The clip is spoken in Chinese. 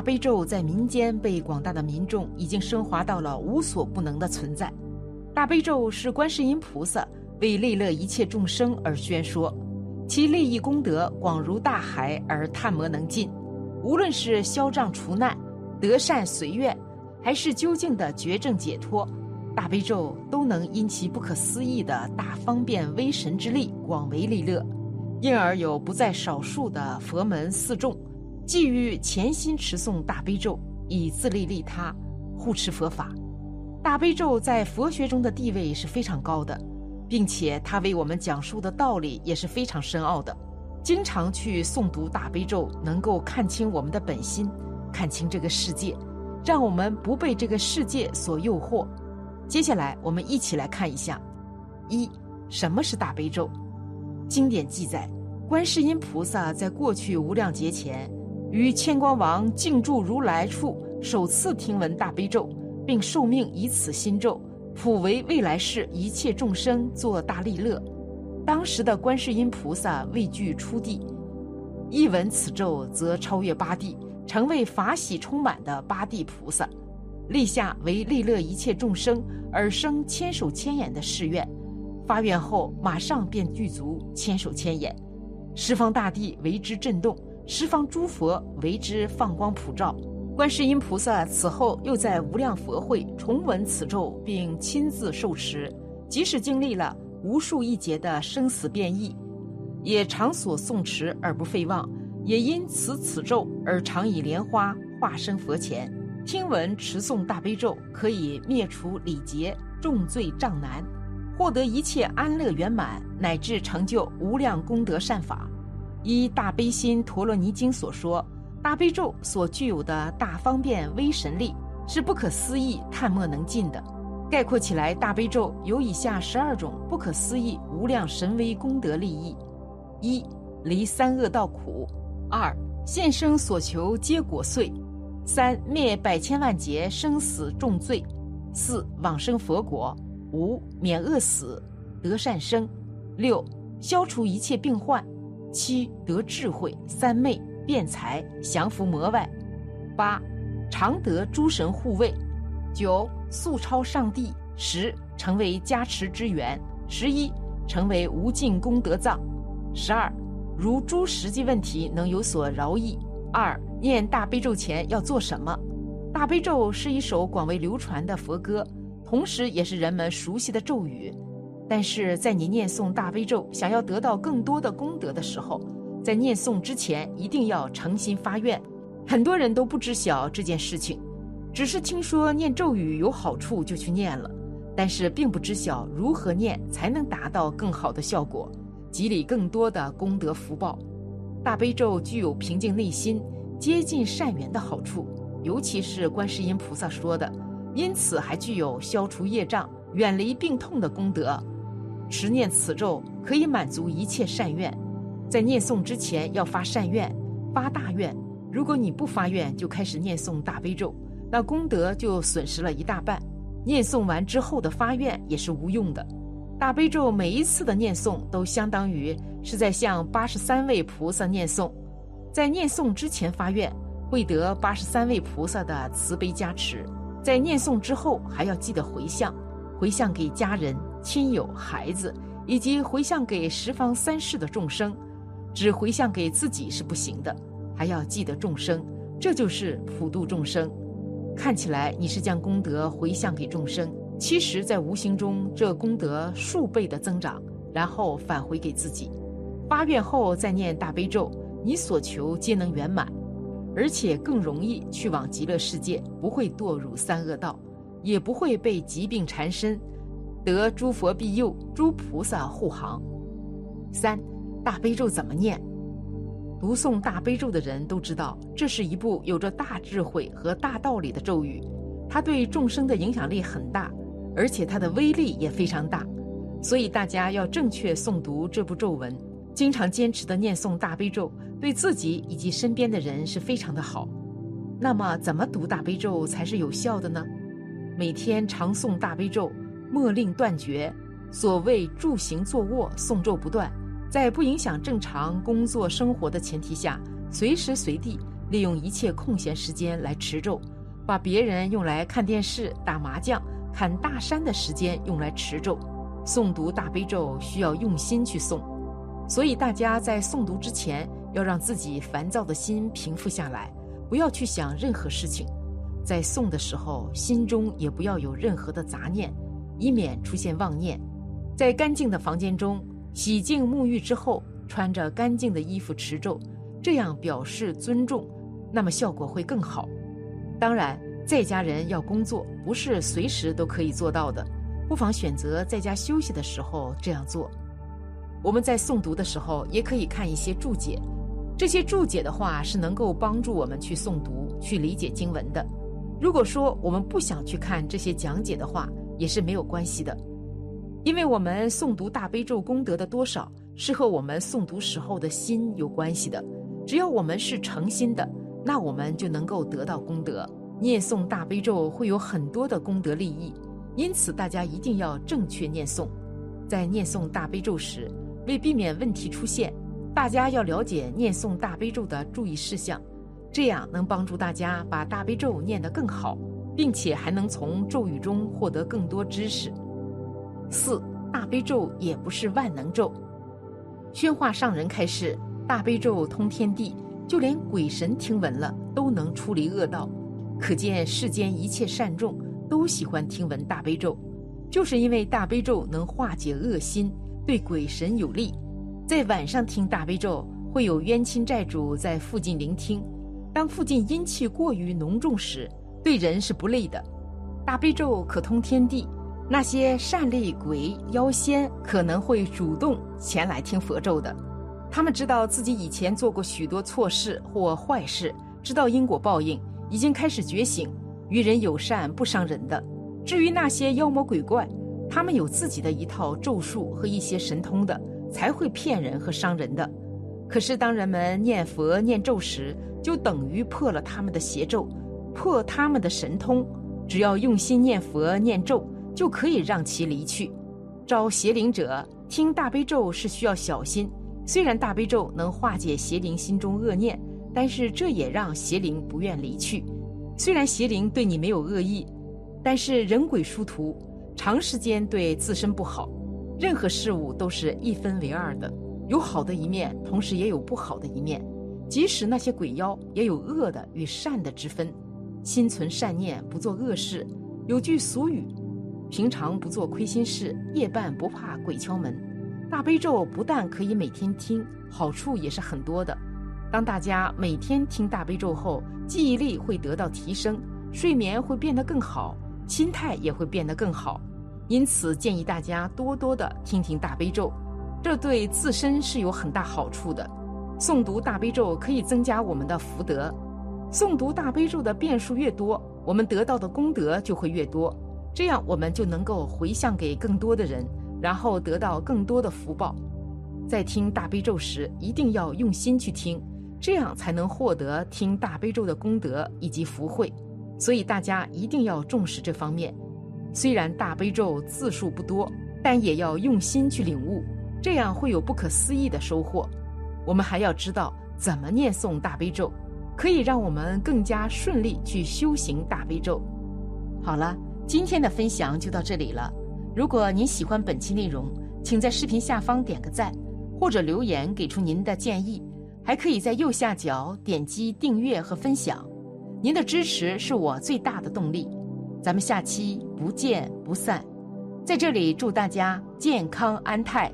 大悲咒在民间被广大的民众已经升华到了无所不能的存在。大悲咒是观世音菩萨为利乐一切众生而宣说，其利益功德广如大海而探摩能尽。无论是消障除难、得善随愿，还是究竟的绝症解脱，大悲咒都能因其不可思议的大方便威神之力广为利乐，因而有不在少数的佛门四众，寄予潜心持诵大悲咒，以自利利他，护持佛法。大悲咒在佛学中的地位是非常高的，并且它为我们讲述的道理也是非常深奥的。经常去诵读大悲咒，能够看清我们的本心，看清这个世界，让我们不被这个世界所诱惑。接下来，我们一起来看一下：一、什么是大悲咒？经典记载，观世音菩萨在过去无量劫前，于千光王静住如来处，首次听闻大悲咒，并受命以此心咒，普为未来世一切众生作大利乐。当时的观世音菩萨畏惧出地，一闻此咒，则超越八地，成为法喜充满的八地菩萨，立下为利乐一切众生而生千手千眼的誓愿。发愿后，马上便具足千手千眼，十方大地为之震动，十方诸佛为之放光普照。观世音菩萨此后又在无量佛会重闻此咒，并亲自受持，即使经历了。无数亿劫的生死变异，也常所诵持而不废忘，也因此此咒而常以莲花化身佛前。听闻持诵大悲咒，可以灭除礼节、重罪障难，获得一切安乐圆满，乃至成就无量功德善法。依《大悲心陀罗尼经》所说，大悲咒所具有的大方便威神力，是不可思议、探莫能尽的。概括起来，大悲咒有以下十二种不可思议无量神威功德利益：一、离三恶道苦；二、现生所求皆果遂；三、灭百千万劫生死重罪；四、往生佛国；五、免饿死得善生；六、消除一切病患；七、得智慧三昧辩才降伏魔外；八、常得诸神护卫；九。速超上帝，十成为加持之源，十一成为无尽功德藏，十二如诸实际问题能有所饶益。二念大悲咒前要做什么？大悲咒是一首广为流传的佛歌，同时也是人们熟悉的咒语。但是在你念诵大悲咒，想要得到更多的功德的时候，在念诵之前一定要诚心发愿。很多人都不知晓这件事情。只是听说念咒语有好处就去念了，但是并不知晓如何念才能达到更好的效果，积累更多的功德福报。大悲咒具有平静内心、接近善缘的好处，尤其是观世音菩萨说的，因此还具有消除业障、远离病痛的功德。持念此咒可以满足一切善愿，在念诵之前要发善愿、发大愿。如果你不发愿就开始念诵大悲咒。那功德就损失了一大半，念诵完之后的发愿也是无用的。大悲咒每一次的念诵都相当于是在向八十三位菩萨念诵，在念诵之前发愿，会得八十三位菩萨的慈悲加持；在念诵之后还要记得回向，回向给家人、亲友、孩子，以及回向给十方三世的众生。只回向给自己是不行的，还要记得众生，这就是普度众生。看起来你是将功德回向给众生，其实，在无形中，这功德数倍的增长，然后返回给自己。发愿后再念大悲咒，你所求皆能圆满，而且更容易去往极乐世界，不会堕入三恶道，也不会被疾病缠身，得诸佛庇佑、诸菩萨护航。三，大悲咒怎么念？读诵大悲咒的人都知道，这是一部有着大智慧和大道理的咒语，它对众生的影响力很大，而且它的威力也非常大，所以大家要正确诵读这部咒文，经常坚持的念诵大悲咒，对自己以及身边的人是非常的好。那么，怎么读大悲咒才是有效的呢？每天常诵大悲咒，莫令断绝。所谓住行坐卧，诵咒不断。在不影响正常工作生活的前提下，随时随地利用一切空闲时间来持咒，把别人用来看电视、打麻将、砍大山的时间用来持咒。诵读大悲咒需要用心去诵，所以大家在诵读之前要让自己烦躁的心平复下来，不要去想任何事情。在诵的时候，心中也不要有任何的杂念，以免出现妄念。在干净的房间中洗净沐浴之后，穿着干净的衣服持咒，这样表示尊重，那么效果会更好。当然，在家人要工作，不是随时都可以做到的。不妨选择在家休息的时候这样做。我们在诵读的时候，也可以看一些注解。这些注解的话是能够帮助我们去诵读、去理解经文的。如果说我们不想去看这些讲解的话，也是没有关系的，因为我们诵读大悲咒功德的多少是和我们诵读时候的心有关系的。只要我们是诚心的，那我们就能够得到功德。念诵大悲咒会有很多的功德利益。因此，大家一定要正确念诵。在念诵大悲咒时，为避免问题出现，大家要了解念诵大悲咒的注意事项，这样能帮助大家把大悲咒念得更好，并且还能从咒语中获得更多知识。四大悲咒也不是万能咒。宣化上人开示：大悲咒通天地，就连鬼神听闻了都能出离恶道，可见世间一切善众。都喜欢听闻大悲咒，就是因为大悲咒能化解恶心，对鬼神有利。在晚上听大悲咒，会有冤亲债主在附近聆听。当附近阴气过于浓重时，对人是不利的。大悲咒可通天地，那些善类鬼妖仙可能会主动前来听佛咒的。他们知道自己以前做过许多错事或坏事，知道因果报应，已经开始觉醒。与人友善不伤人的，至于那些妖魔鬼怪，他们有自己的一套咒术和一些神通的，才会骗人和伤人的。可是当人们念佛念咒时，就等于破了他们的邪咒，破他们的神通。只要用心念佛念咒，就可以让其离去。招邪灵者听大悲咒是需要小心，虽然大悲咒能化解邪灵心中恶念，但是这也让邪灵不愿离去。虽然邪灵对你没有恶意，但是人鬼殊途，长时间对自身不好。任何事物都是一分为二的，有好的一面，同时也有不好的一面。即使那些鬼妖，也有恶的与善的之分。心存善念，不做恶事。有句俗语：平常不做亏心事，夜半不怕鬼敲门。大悲咒不但可以每天听，好处也是很多的。当大家每天听大悲咒后，记忆力会得到提升，睡眠会变得更好，心态也会变得更好。因此，建议大家多多的听听大悲咒，这对自身是有很大好处的。诵读大悲咒可以增加我们的福德，诵读大悲咒的遍数越多，我们得到的功德就会越多，这样我们就能够回向给更多的人，然后得到更多的福报。在听大悲咒时，一定要用心去听。这样才能获得听大悲咒的功德以及福慧，所以大家一定要重视这方面。虽然大悲咒字数不多，但也要用心去领悟，这样会有不可思议的收获。我们还要知道怎么念诵大悲咒，可以让我们更加顺利去修行大悲咒。好了今天的分享就到这里了。如果您喜欢本期内容请在视频下方点个赞或者留言给出您的建议还可以在右下角点击订阅和分享。您的支持是我最大的动力。咱们下期不见不散。在这里祝大家健康安泰。